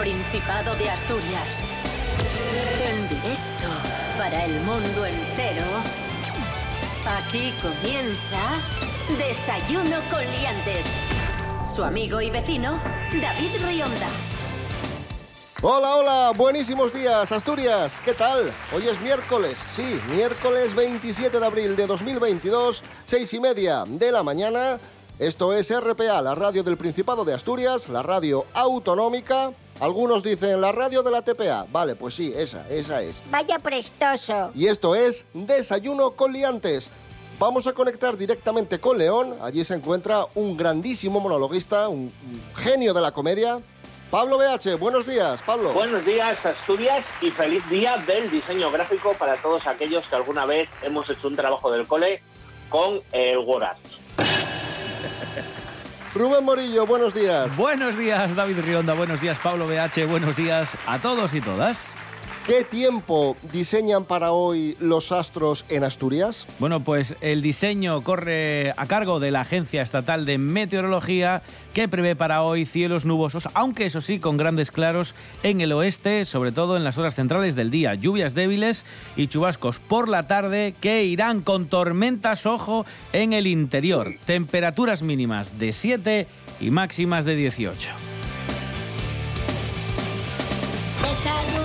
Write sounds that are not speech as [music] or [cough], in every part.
Principado de Asturias. En directo para el mundo entero. Aquí comienza Desayuno con Liantes. Su amigo y vecino, David Rionda. Hola, hola, buenísimos días, Asturias, ¿qué tal? Hoy es miércoles, sí, miércoles 27 de abril de 2022, seis y media de la mañana. Esto es RPA, la radio del Principado de Asturias, la radio autonómica. Algunos dicen la radio de la TPA. Vale, pues sí, esa, esa es. Vaya prestoso. Y esto es Desayuno con Liantes. Vamos a conectar directamente con León. Allí se encuentra un grandísimo monologuista, un genio de la comedia. Pablo BH, buenos días, Pablo. Buenos días, Asturias, y feliz día del diseño gráfico para todos aquellos que alguna vez hemos hecho un trabajo del cole con el Word Rubén Morillo, buenos días. Buenos días, David Rionda. Buenos días, Pablo BH. Buenos días a todos y todas. ¿Qué tiempo diseñan para hoy los astros en Asturias? Bueno, pues el diseño corre a cargo de la Agencia Estatal de Meteorología que prevé para hoy cielos nubosos, aunque eso sí con grandes claros en el oeste, sobre todo en las horas centrales del día. Lluvias débiles y chubascos por la tarde que irán con tormentas, ojo, en el interior. Temperaturas mínimas de 7 y máximas de 18.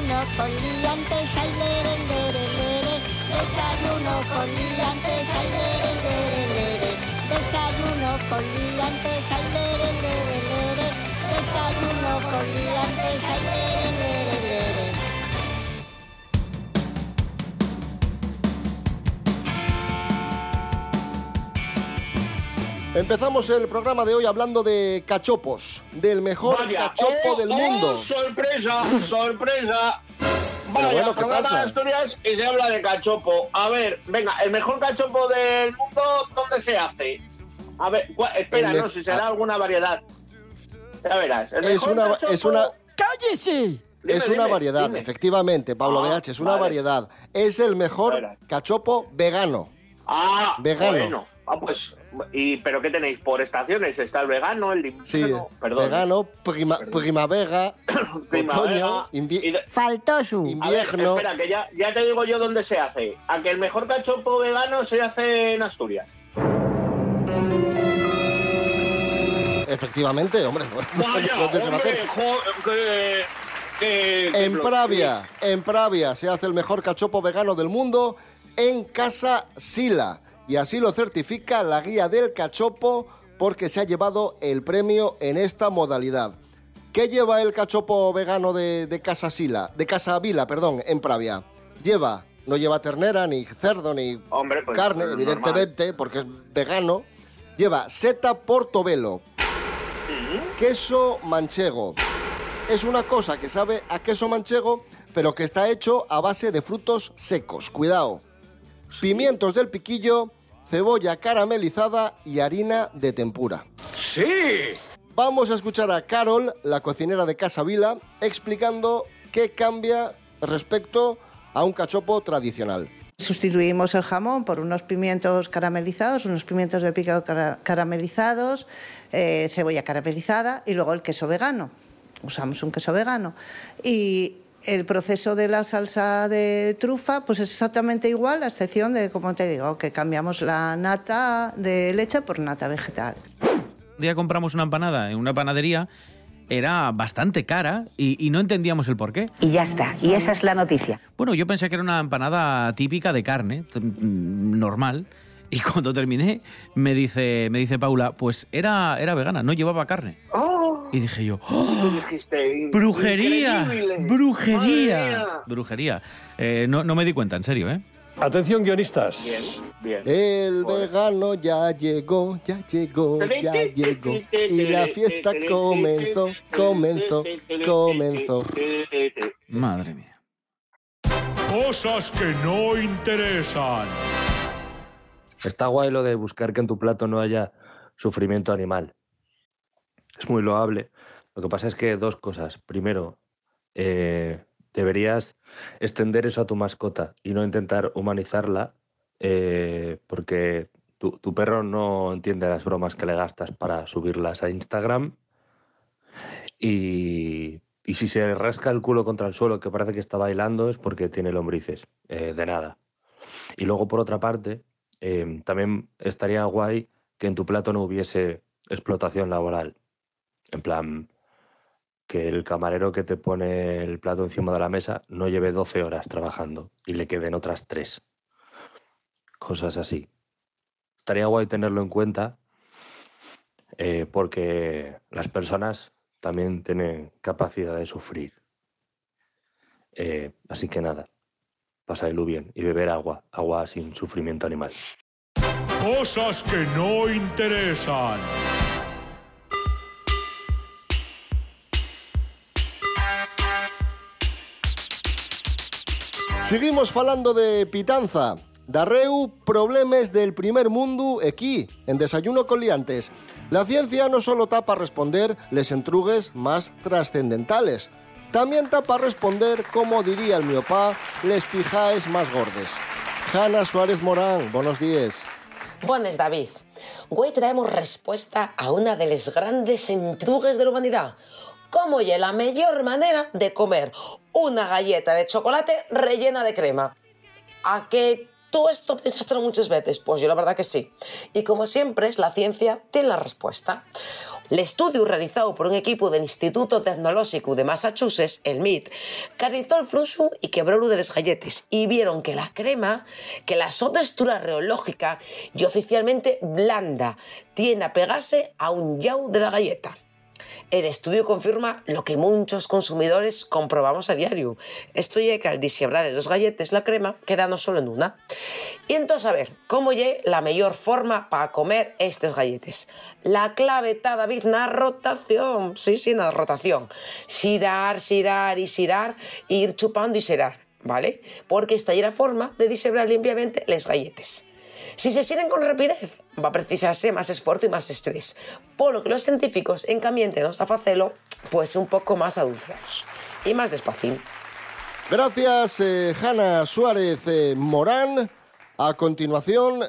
Desayuno con liantes, ay, lere, lere, lere. Desayuno con liantes, ay, lere, lere, lere. Desayuno con liantes, ay, lere, lere, lere. Desayuno con liantes, ay, lere, lere, lere. Empezamos el programa de hoy hablando de cachopos, del mejor Vaya, cachopo oh, del oh, mundo. sorpresa, Vaya, bueno, ¿qué programa pasa? de Asturias y se habla de cachopo. A ver, venga, el mejor cachopo del mundo, ¿dónde se hace? A ver, cua- espera, El no, si será ah. alguna variedad. Ya verás. El Es mejor una, cachopo- es una, ¡Cállese! Dime, es una dime, variedad, dime. efectivamente, Pablo Ah, BH, es una vale. variedad. Es el mejor cachopo vegano. Ah, Vegano. bueno. Ah, pues, y, ¿pero qué tenéis? ¿Por estaciones? ¿Está el vegano, el de Sí, invierno? Perdón. vegano, prima- primavera, [coughs] Primavera, otoño, invie- y de- Faltó su. A ver, invierno. espera, que ya, ya te digo yo dónde se hace. A que el mejor cachopo vegano se hace en Asturias. Efectivamente, hombre. Vaya, [laughs] ¿dónde se va a hacer? que, que- En Pravia, en Pravia se hace el mejor cachopo vegano del mundo en Casa Sila. Y así lo certifica la guía del cachopo porque se ha llevado el premio en esta modalidad. ¿Qué lleva el cachopo vegano de, de Casa Sila? De Casa Vila, perdón, en Pravia. Lleva, no lleva ternera, ni cerdo, ni Hombre, pues, carne, normal. evidentemente, porque es vegano. Lleva seta portobelo, queso manchego. Es una cosa que sabe a queso manchego, pero que está hecho a base de frutos secos. Cuidado. Pimientos del piquillo, cebolla caramelizada y harina de tempura. ¡Sí! Vamos a escuchar a Carol, la cocinera de Casa Vila, explicando qué cambia respecto a un cachopo tradicional. Sustituimos el jamón por unos pimientos caramelizados, unos pimientos de picado cara- caramelizados, eh, cebolla caramelizada y luego el queso vegano. Usamos un queso vegano. Y el proceso de la salsa de trufa pues es exactamente igual, a excepción de, como te digo, que cambiamos la nata de leche por nata vegetal. Un día compramos una empanada en una panadería, era bastante cara y, y no entendíamos el por qué. Y ya está. Y esa es la noticia. Bueno, yo pensé que era una empanada típica de carne, normal. Y cuando terminé, me dice, me dice Paula, pues era, era vegana, no llevaba carne. ¡Oh! Y dije yo, ¡Oh! Dijiste, ¡Brujería! increíble. ¡Brujería! Brujería. Eh, no, no me di cuenta, en serio, ¿eh? Atención guionistas. Bien, bien. El vegano ya llegó, ya llegó, ya llegó. Y la fiesta comenzó, comenzó, comenzó. Madre mía. Cosas que no interesan. Está guay lo de buscar que en tu plato no haya sufrimiento animal. Es muy loable. Lo que pasa es que dos cosas. Primero, eh, deberías extender eso a tu mascota y no intentar humanizarla eh, porque tu, perro no entiende las bromas que le gastas para subirlas a Instagram. Y, Y si se rasca el culo contra el suelo, que parece que está bailando, es porque tiene lombrices. Eh, de nada. Y luego, por otra parte, eh, también estaría guay que en tu plato no hubiese explotación laboral. En plan, que el camarero que te pone el plato encima de la mesa no lleve 12 horas trabajando y le queden otras 3. Cosas así. Estaría guay tenerlo en cuenta eh, porque las personas también tienen capacidad de sufrir. Eh, así que nada, pasadlo bien y beber agua, agua sin sufrimiento animal. Cosas que no interesan. Seguimos falando de pitanza. Darreu, problemas del primer mundo aquí, en Desayuno con Liantes. La ciencia no solo tapa responder les entrugues más trascendentales, también tapa responder, como diría el miopá, les pijaes más gordes. Hanna Suárez Morán, buenos días. Buenas, David. Hoy traemos respuesta a una de las grandes entrugues de la humanidad. ¿Cómo es la mejor manera de comer una galleta de chocolate rellena de crema? ¿A qué ¿Tú esto pensaste muchas veces? Pues yo la verdad que sí. Y como siempre, la ciencia tiene la respuesta. El estudio realizado por un equipo del Instituto Tecnológico de Massachusetts, el MIT, carizó el flujo y quebró lo de los galletes y vieron que la crema, que la su textura reológica y oficialmente blanda, tiende a pegarse a un yau de la galleta. El estudio confirma lo que muchos consumidores comprobamos a diario. Esto es que al disiebrar los galletes la crema queda no solo en una. Y entonces, a ver, ¿cómo es la mejor forma para comer estos galletes? La clave está, David, la rotación. Sí, sí, la rotación. Sirar, sirar y sirar, ir chupando y sirar, ¿vale? Porque esta es la forma de disebrar limpiamente los galletes. Si se sirven con rapidez, va a precisarse más esfuerzo y más estrés, por lo que los científicos encamientenos a hacerlo pues un poco más adultos y más despacio. Gracias, eh, Hanna Suárez eh, Morán. A continuación,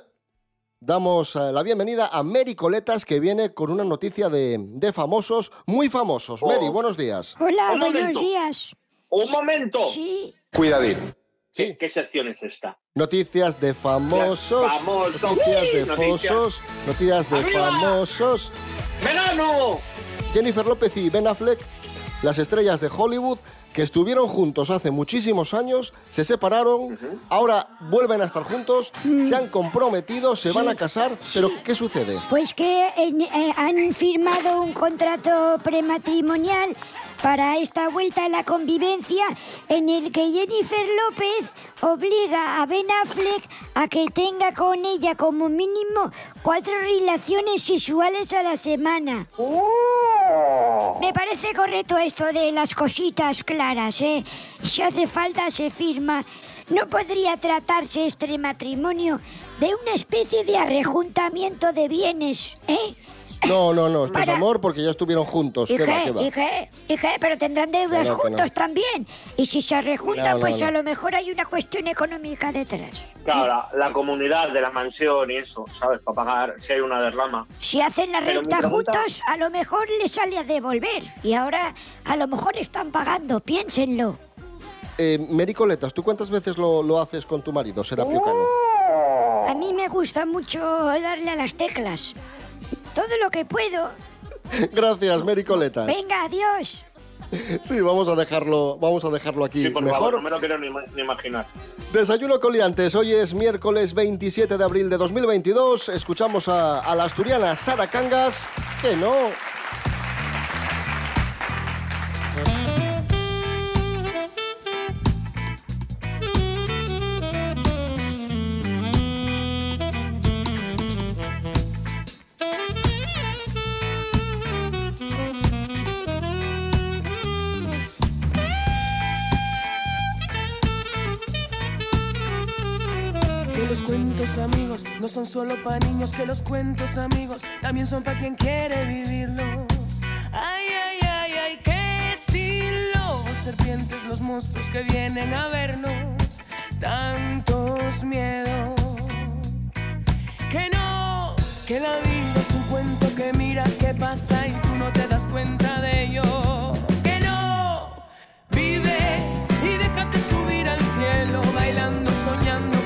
damos eh, la bienvenida a Mary Coletas, que viene con una noticia de, de famosos, muy famosos. Mary, buenos días. Hola, buenos días. Un momento. Sí. Cuidadín. Sí. ¿Qué sección es esta? Noticias de famosos. Famosos. Noticias de Uy, noticias. famosos. Noticias de ¡Arriba! famosos. ¡Verano! Jennifer López y Ben Affleck, las estrellas de Hollywood, que estuvieron juntos hace muchísimos años, se separaron, ahora vuelven a estar juntos, se han comprometido, se Sí. van a casar, Sí. pero ¿qué sucede? Pues que eh, han firmado un contrato prematrimonial para esta vuelta a la convivencia en el que Jennifer López obliga a Ben Affleck a que tenga con ella como mínimo cuatro relaciones sexuales a la semana. Me parece correcto esto de las cositas claras, ¿eh? Si hace falta se firma. ¿No podría tratarse este matrimonio de una especie de arrejuntamiento de bienes, eh? No, no, no, esto es Para- amor porque ya estuvieron juntos. ¿Y ¿Qué va, qué? qué va? ¿Y qué? ¿Y qué? Pero tendrán deudas que juntos no. también. Y si se rejuntan, No, no, pues no. a lo mejor hay una cuestión económica detrás. Claro, la, la comunidad de la mansión y eso, ¿sabes? Para pagar si hay una derrama. Si hacen la Pero mi renta pregunta- juntos, a lo mejor les sale a devolver. Y ahora a lo mejor están pagando, piénsenlo. Eh, Mary Coletas, ¿tú cuántas veces lo, lo haces con tu marido, Serapio Cano? A mí me gusta mucho darle a las teclas. Todo lo que puedo. Gracias, Mary Coletas. Venga, adiós. Sí, vamos a dejarlo, vamos a dejarlo aquí. Sí, por Mejor favor, no me lo quiero ni, ni imaginar. Desayuno Coliantes, hoy es miércoles 27 de abril de 2022. Escuchamos a, a la asturiana Sara Cangas, que no. Pa' niños que los cuentos, amigos, también son para quien quiere vivirlos. Ay, ay, ay, ay, que si serpientes, los monstruos que vienen a vernos, tantos miedos. Que no, que la vida es un cuento que mira qué pasa y tú no te das cuenta de ello. Que no, vive y déjate subir al cielo, bailando, soñando.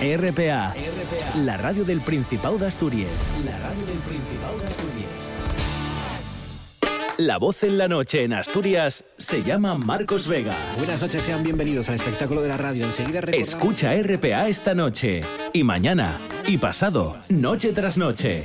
RPA. La radio del Principado de Asturias. La radio del Principado de Asturias. La voz en la noche en Asturias se llama Marcos Vega. Buenas noches, sean bienvenidos al espectáculo de la radio. Enseguida recordamos- Escucha RPA esta noche, y mañana, y pasado, noche tras noche.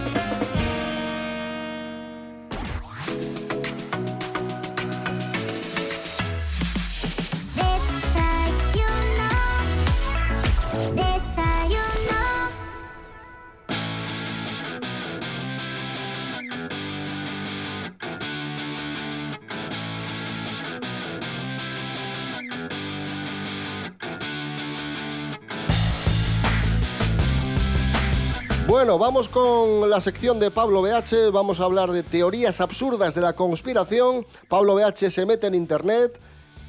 Vamos con la sección de Pablo BH. Vamos a hablar de teorías absurdas de la conspiración. Pablo BH se mete en internet,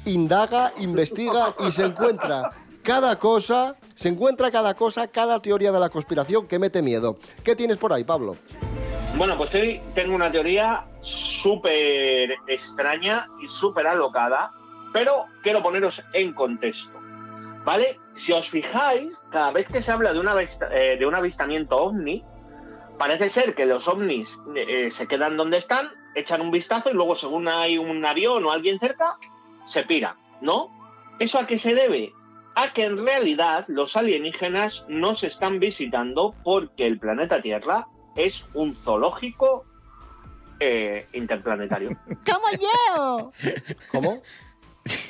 indaga, investiga y se encuentra cada cosa, se encuentra cada cosa, cada teoría de la conspiración que mete miedo. ¿Qué tienes por ahí, Pablo? Bueno, pues hoy tengo una teoría súper extraña y súper alocada, pero quiero poneros en contexto. ¿Vale? Si os fijáis, cada vez que se habla de, una eh, de un avistamiento ovni, parece ser que los ovnis eh, se quedan donde están, echan un vistazo y luego, según hay un avión o alguien cerca, se piran, ¿no? ¿Eso a qué se debe? A que en realidad los alienígenas nos están visitando porque el planeta Tierra es un zoológico eh, interplanetario. [laughs] ¡Como yo! ¿Cómo?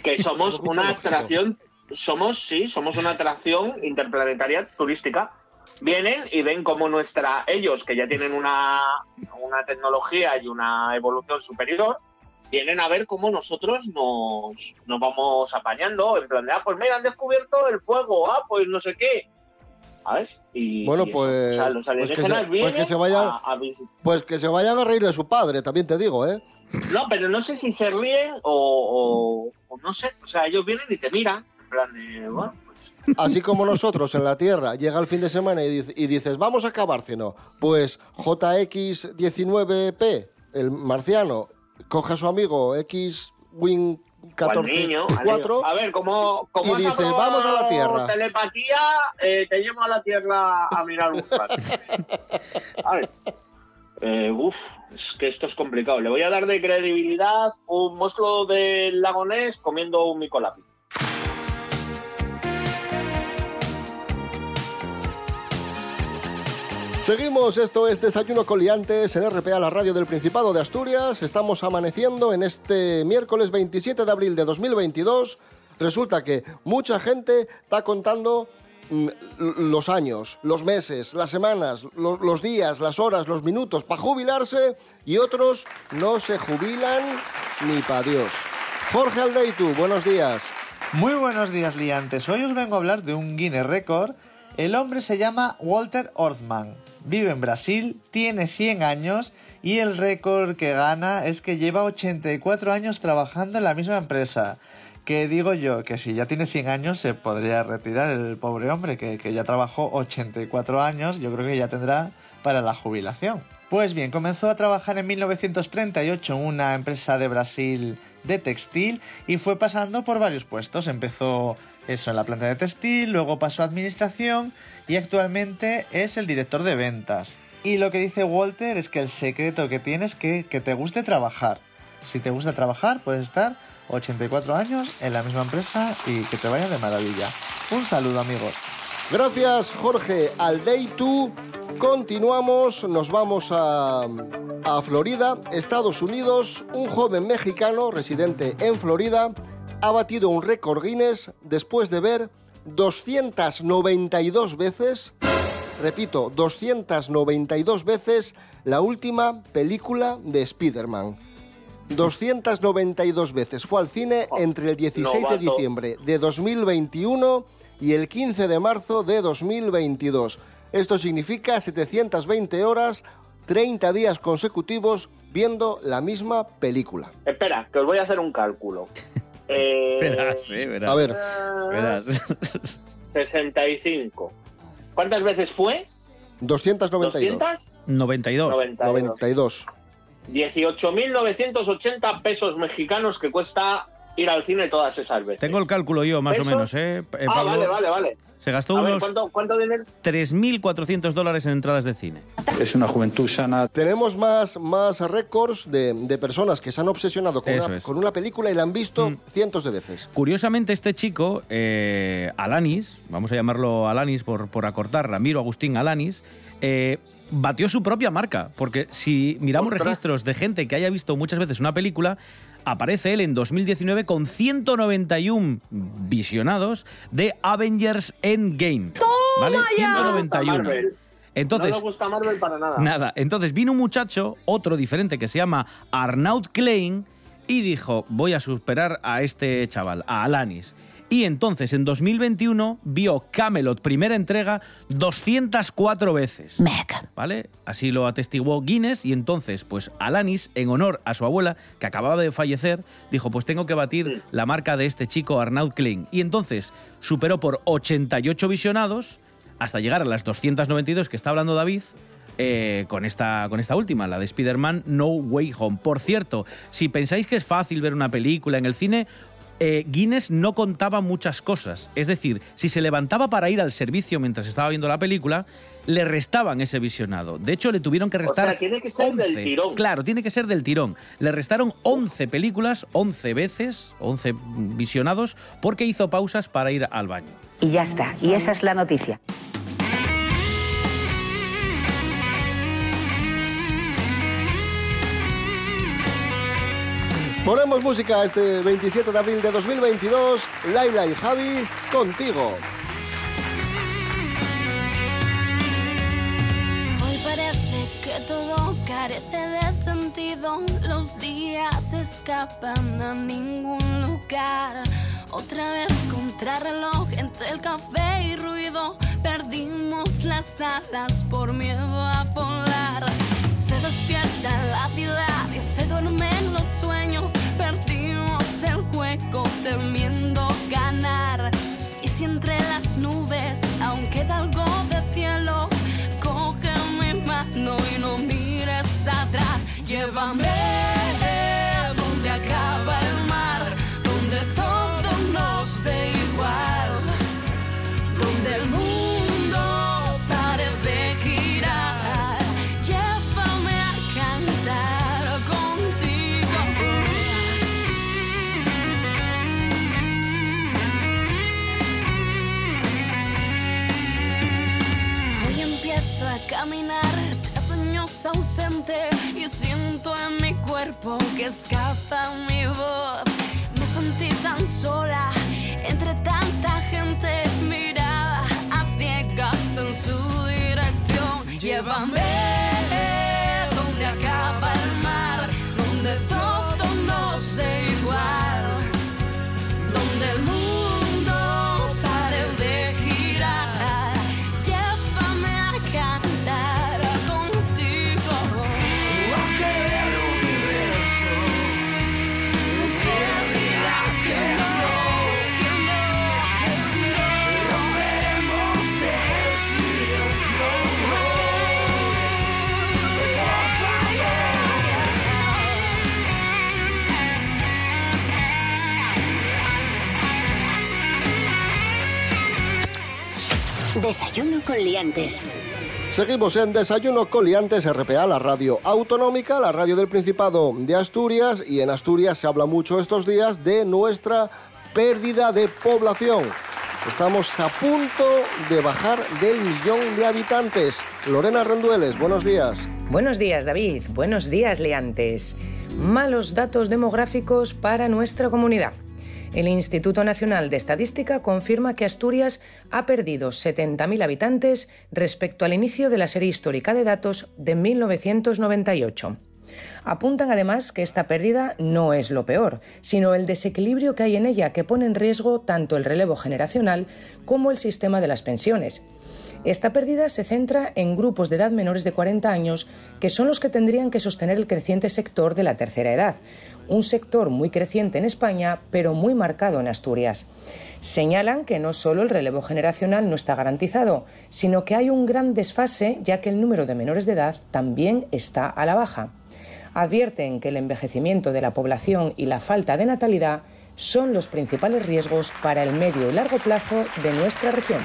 Que somos ¿Cómo una atracción, somos, sí, somos una atracción interplanetaria turística. Vienen y ven como nuestra, ellos que ya tienen una, una tecnología y una evolución superior, vienen a ver cómo nosotros nos, nos vamos apañando, en plan de, ah, pues mira, han descubierto el fuego, ah, pues no sé qué. ¿Sabes? Y, Bueno, y pues- o sea, los pues que se- alienígenas pues que se vayan- a- a Pues que se vayan a reír de su padre, también te digo, ¿eh? No, pero no sé si se ríen o, o- o no sé. O sea, ellos vienen y te miran. Plan de, bueno, Así como nosotros en la Tierra llega el fin de semana y, y dices, vamos a acabárceno. Pues JX19P, el marciano, coge a su amigo X-Wing o al niño, al 14 niño. A ver, como, como y dice, "Vamos a la Tierra". Telepatía, eh, te llevo a la Tierra a mirar un rato. [laughs] A ver. Eh, uf, es que esto es complicado. Le voy a dar de credibilidad un monstruo del lago Ness comiendo un micolapi. Seguimos, esto es Desayuno Coliantes en RPA, la radio del Principado de Asturias. Estamos amaneciendo en este miércoles 27 de abril de 2022. Resulta que mucha gente está contando mm, los años, los meses, las semanas, lo- los días, las horas, los minutos para jubilarse y otros no se jubilan ni para Dios. Jorge Aldeitu, buenos días. Muy buenos días, liantes. Hoy os vengo a hablar de un Guinness Record. El hombre se llama Walter Orthman. Vive en Brasil, tiene 100 años y el récord que gana es que lleva 84 años trabajando en la misma empresa. Que digo yo, que si ya tiene 100 años se podría retirar el pobre hombre, que, que ya trabajó 84 años, yo creo que ya tendrá para la jubilación. Pues bien, comenzó a trabajar en 1938 en una empresa de Brasil de textil y fue pasando por varios puestos. Empezó eso en la planta de textil, luego pasó a administración y actualmente es el director de ventas. Y lo que dice Walter es que el secreto que tienes es que, que te guste trabajar. Si te gusta trabajar, puedes estar 84 años en la misma empresa y que te vaya de maravilla. Un saludo amigos. Gracias, Jorge. Al Day 2 continuamos, nos vamos a, a Florida, Estados Unidos. Un joven mexicano residente en Florida ha batido un récord Guinness después de ver 292 veces, repito, 292 veces la última película de Spider-Man. 292 veces fue al cine entre el 16 de diciembre de 2021 y el 15 de marzo de 2022. Esto significa 720 horas, 30 días consecutivos viendo la misma película. Espera, que os voy a hacer un cálculo. Eh, Verás, eh, verás. A ver. Verás. 65. ¿Cuántas veces fue? 292. ¿200? 92. 92. 18.980 pesos mexicanos que cuesta ir al cine todas esas veces. Tengo el cálculo yo, más o menos, ¿eh? Eh, ah, Pablo, vale, vale, vale. Se gastó A ver, unos ¿cuánto, ¿cuánto dinero? 3.400 dólares en entradas de cine. Es una juventud sana. Tenemos más, más récords de, de personas que se han obsesionado con una, es. Mm. con una película y la han visto cientos de veces. Curiosamente, este chico, eh, Alanis, vamos a llamarlo Alanis por, por acortar, Ramiro Agustín Alanis, eh, batió su propia marca. Porque si miramos Ostras. registros de gente que haya visto muchas veces una película, aparece él en 2019 con 191 visionados de Avengers Endgame. ¿Vale? No le gusta 191. Marvel. Entonces, no le gusta Marvel para nada. Nada. Entonces vino un muchacho, otro diferente, que se llama Arnaud Klein, y dijo, voy a superar a este chaval, a Alanis. Y entonces, en 2021, vio Camelot, primera entrega, 204 veces. ¿Vale? Así lo atestiguó Guinness y entonces, pues Alanis, en honor a su abuela, que acababa de fallecer, dijo, pues tengo que batir la marca de este chico Arnaud Klein. Y entonces superó por 88 visionados hasta llegar a las 292 que está hablando David. eh, con, esta, con esta última, la de Spider-Man No Way Home. Por cierto, si pensáis que es fácil ver una película en el cine, eh, Guinness no contaba muchas cosas. Es decir, si se levantaba para ir al servicio mientras estaba viendo la película, le restaban ese visionado. De hecho, le tuvieron que restar. O sea, tiene que ser del 11. tirón. Claro, tiene que ser del tirón. Le restaron 11 películas, 11 veces, 11 visionados, porque hizo pausas para ir al baño. Y ya está. Y esa es la noticia. Ponemos música este 27 de abril de 2022. Laila y Javi, contigo. Hoy parece que todo carece de sentido. Los días escapan a ningún lugar. Otra vez contrarreloj entre el café y ruido. Perdimos las alas por miedo a volar. Se despierta la ciudad y se. Perdimos juego temiendo ganar. Y si entre las nubes aún queda algo de cielo, coge mi mano y no mires atrás. Llévame caminar tras años ausente y siento en mi cuerpo que escapa mi voz. Me sentí tan sola entre tanta gente mirada a ciegas en su dirección. Llévame donde acaba el mar, donde todo Desayuno con liantes. Seguimos en Desayuno Coliantes RPA, la radio autonómica, la radio del Principado de Asturias. Y en Asturias se habla mucho estos días de nuestra pérdida de población. Estamos a punto de bajar del millón de habitantes. Lorena Rendueles, buenos días. Buenos días, David. Buenos días, Leantes. Malos datos demográficos para nuestra comunidad. El Instituto Nacional de Estadística confirma que Asturias ha perdido 70.000 habitantes respecto al inicio de la serie histórica de datos de 1998. Apuntan además que esta pérdida no es lo peor, sino el desequilibrio que hay en ella que pone en riesgo tanto el relevo generacional como el sistema de las pensiones. Esta pérdida se centra en grupos de edad menores de 40 años, que son los que tendrían que sostener el creciente sector de la tercera edad, un sector muy creciente en España, pero muy marcado en Asturias. Señalan que no solo el relevo generacional no está garantizado, sino que hay un gran desfase, ya que el número de menores de edad también está a la baja. Advierten que el envejecimiento de la población y la falta de natalidad son los principales riesgos para el medio y largo plazo de nuestra región.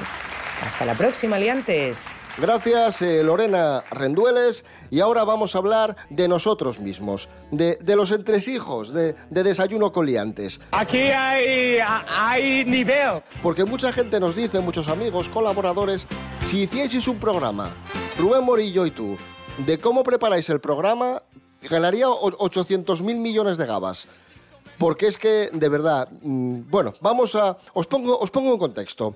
Hasta la próxima, Aliantes. Gracias, eh, Lorena Rendueles. Y ahora vamos a hablar de nosotros mismos, de, de los entresijos, de, de Desayuno Coliantes. Aquí hay, hay nivel. Porque mucha gente nos dice, muchos amigos, colaboradores, si hicieseis un programa, Rubén Morillo y tú, de cómo preparáis el programa, ganaría 800 mil millones de gabas. Porque es que, de verdad, mm, bueno, vamos a... Os pongo, os pongo en contexto.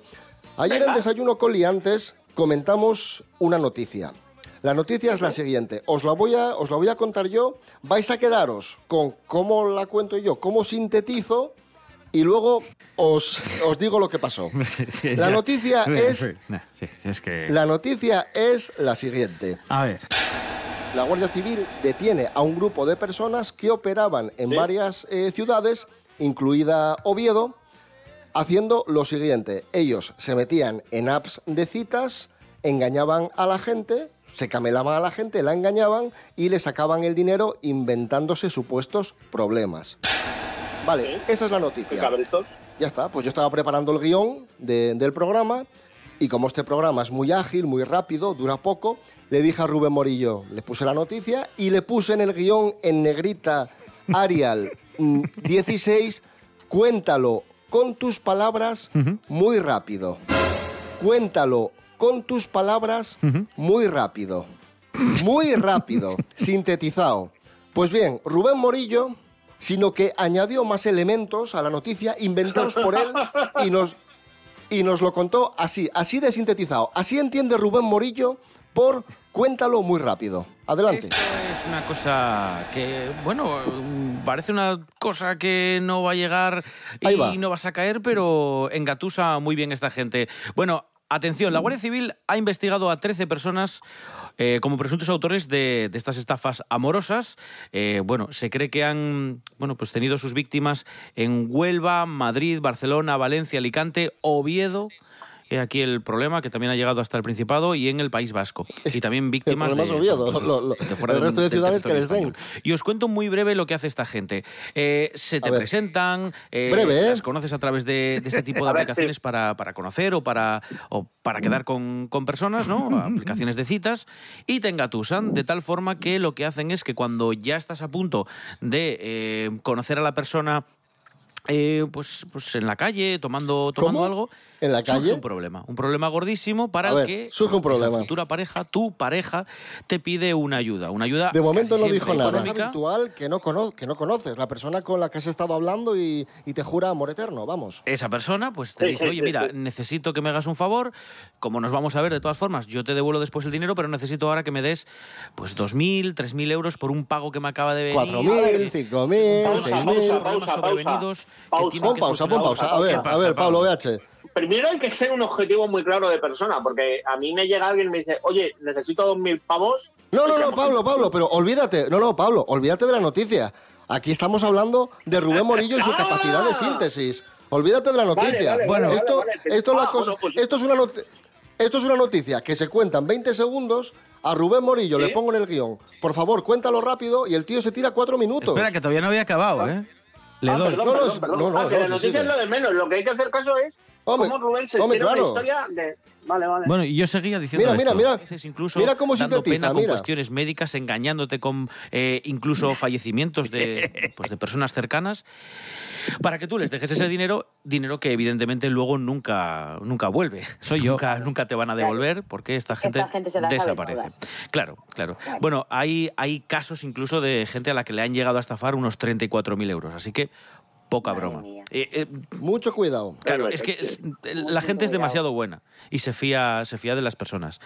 Ayer en Desayuno con Liantes comentamos una noticia. La noticia es la siguiente. Os la, voy a, os la voy a contar yo. Vais a quedaros con cómo la cuento yo, cómo sintetizo y luego os, os digo lo que pasó. [laughs] La noticia es... La noticia es la siguiente. A ver. La Guardia Civil detiene a un grupo de personas que operaban en Sí. varias eh, ciudades, incluida Oviedo, haciendo lo siguiente. Ellos se metían en apps de citas, engañaban a la gente, se camelaban a la gente, la engañaban y le sacaban el dinero inventándose supuestos problemas. Vale, esa es la noticia. Ya está, pues yo estaba preparando el guion de- del programa y como este programa es muy ágil, muy rápido, dura poco, le dije a Rubén Morillo, le puse la noticia y le puse en el guion en negrita Arial mm, 16, cuéntalo con tus palabras muy rápido. Cuéntalo con tus palabras muy rápido. Muy rápido, [laughs] sintetizado. Pues bien, Rubén Morillo, sino que añadió más elementos a la noticia inventados por él y nos, y nos lo contó así, así de sintetizado. Así entiende Rubén Morillo por cuéntalo muy rápido. Adelante. Es una cosa que, bueno, parece una cosa que no va a llegar y va. no vas a caer, pero engatusa muy bien esta gente. Bueno, atención, la Guardia Civil ha investigado a 13 personas eh, como presuntos autores de, de estas estafas amorosas. Eh, bueno, se cree que han bueno, pues tenido sus víctimas en Huelva, Madrid, Barcelona, Valencia, Alicante, Oviedo. He aquí el problema que también ha llegado hasta el Principado y en el País Vasco. Y también [laughs] víctimas es de, pues, lo- lo- de fuera el resto de ciudades que les den. español. Y os cuento muy breve lo que hace esta gente. Eh, se te presentan, eh, Breve, ¿eh? las conoces a través de, de este tipo [laughs] de ver, aplicaciones para, para conocer o para, o para quedar con, con personas, ¿no? [laughs] Aplicaciones de citas, y te engatusan de tal forma que lo que hacen es que cuando ya estás a punto de eh, conocer a la persona eh, pues, pues en la calle, tomando, tomando ¿Cómo? algo. ¿En la Surge calle? un problema. Un problema gordísimo para el ver, que surge un esa problema. futura pareja, tu pareja, te pide una ayuda. Una ayuda De momento no dijo nada. habitual que no, cono- que no conoces, la persona con la que has estado hablando y, y te jura amor eterno, vamos. Esa persona pues te Sí, dice, sí, oye, sí, mira, sí. necesito que me hagas un favor, como nos vamos a ver de todas formas, yo te devuelvo después el dinero, pero necesito ahora que me des pues 2.000, 3.000 euros por un pago que me acaba de venir. 4.000, 5.000, Pausa, 6.000. pausa, pausa, pausa. pausa, pon solucionar. pausa. A ver, ¿Qué a ver, Pablo Pablo? BH. Primero hay que ser un objetivo muy claro de persona, porque a mí me llega alguien y me dice, oye, necesito 2.000 pavos. No, no, no, Pablo, Pablo, pero olvídate. No, no, Pablo, olvídate de la noticia. Aquí estamos hablando de Rubén Morillo y su [laughs] capacidad de síntesis. Olvídate de la noticia. vale, bueno, esto, vale, esto, es la Ah, cosa- bueno, pues- esto, es una noti- esto es una noticia que se cuenta en 20 segundos. A Rubén Morillo ¿Sí? le pongo en el guion. Por favor, cuéntalo rápido y el tío se tira cuatro minutos. Espera, que todavía no había acabado, ¿eh? Le Ah, doy. perdón, No, no, no, no, Ah, la noticia sigue. es lo de menos. Lo que hay que hacer caso es Hombre, cómo Rubén se hombre, claro. una historia de... Vale, vale. Bueno, y yo seguía diciendo Mira, mira, esto. mira. A veces incluso Mira cómo dando sintetiza, pena con mira. cuestiones médicas, engañándote con eh, incluso [laughs] fallecimientos de, pues, de personas cercanas, para que tú les dejes ese dinero, dinero que evidentemente luego nunca, nunca vuelve. Soy yo. Nunca, nunca te van a devolver porque esta gente, Esta gente se la desaparece. todas. Claro, claro, Bueno, hay, hay casos incluso de gente a la que le han llegado a estafar unos 34.000 euros, así que poca broma. Eh, eh, Mucho cuidado. Claro, es que es- la gente es demasiado buena y se fía, se fía de las personas.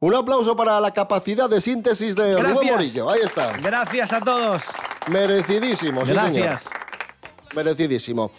Un aplauso para la capacidad de síntesis de Rubén. Morillo. Ahí está. Gracias a todos. Merecidísimo, sí, Gracias. señor. Merecidísimo.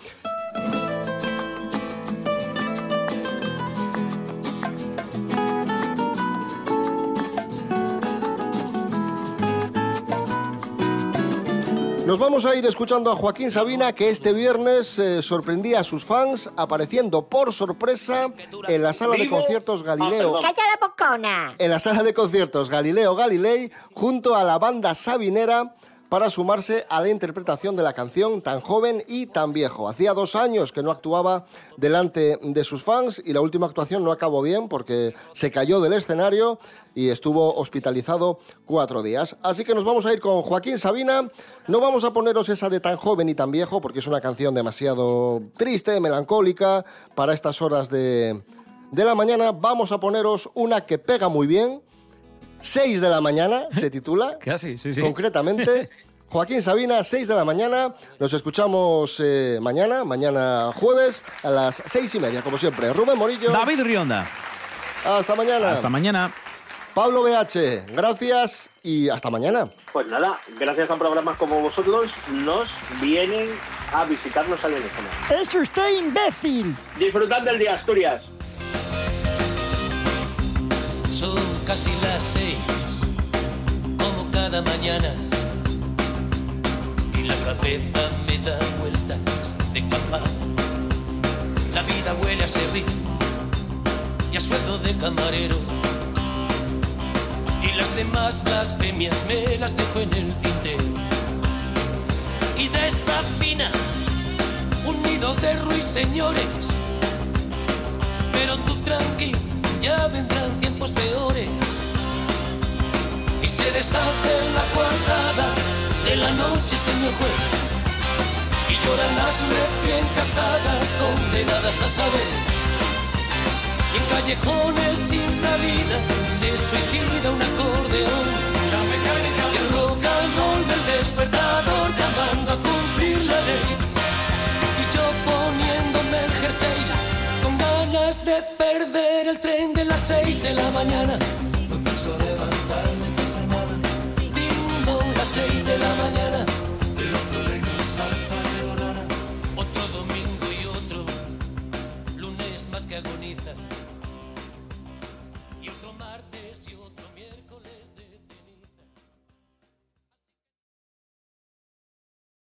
Nos vamos a ir escuchando a Joaquín Sabina que este viernes eh, sorprendía a sus fans apareciendo por sorpresa en la sala de conciertos Galileo. ¡Calla la bocona! en la sala de conciertos Galileo Galilei junto a la banda Sabinera para sumarse a la interpretación de la canción Tan joven y tan viejo. Hacía dos años que no actuaba delante de sus fans y la última actuación no acabó bien porque se cayó del escenario y estuvo hospitalizado cuatro días. Así que nos vamos a ir con Joaquín Sabina. No vamos a poneros esa de Tan joven y tan viejo porque es una canción demasiado triste, melancólica para estas horas de, de la mañana. Vamos a poneros una que pega muy bien. 6 de la mañana se titula. [laughs] Casi, sí, sí. Concretamente, [laughs] Joaquín Sabina, 6 de la mañana. Nos escuchamos eh, mañana, mañana jueves, a las seis y media, como siempre. Rubén Morillo. David Rionda. Hasta mañana. Hasta mañana. Pablo BH, gracias y hasta mañana. Pues nada, gracias a programas como vosotros nos vienen a visitar los alienígenas. ¡Es usted imbécil! Disfrutad del día, Asturias. Son casi las seis, como cada mañana. La cabeza me da vueltas de campana. La vida huele a servir y a sueldo de camarero. Y las demás blasfemias me las dejo en el tintero. Y desafina un nido de ruiseñores. Pero tú tranqui, ya vendrán tiempos peores. Y se deshace la coartada de la noche, señor juez. Y lloran las recién casadas, condenadas a saber. Y en callejones sin salida se suicida un acordeón. La mecánica y el rock and roll del despertador llamando a cumplir la ley. Y yo poniéndome el jersey con ganas de perder el tren de las seis de la mañana. Levantarme esta 6 de la mañana, de los toreros al San Otro domingo y otro. Lunes más que agoniza.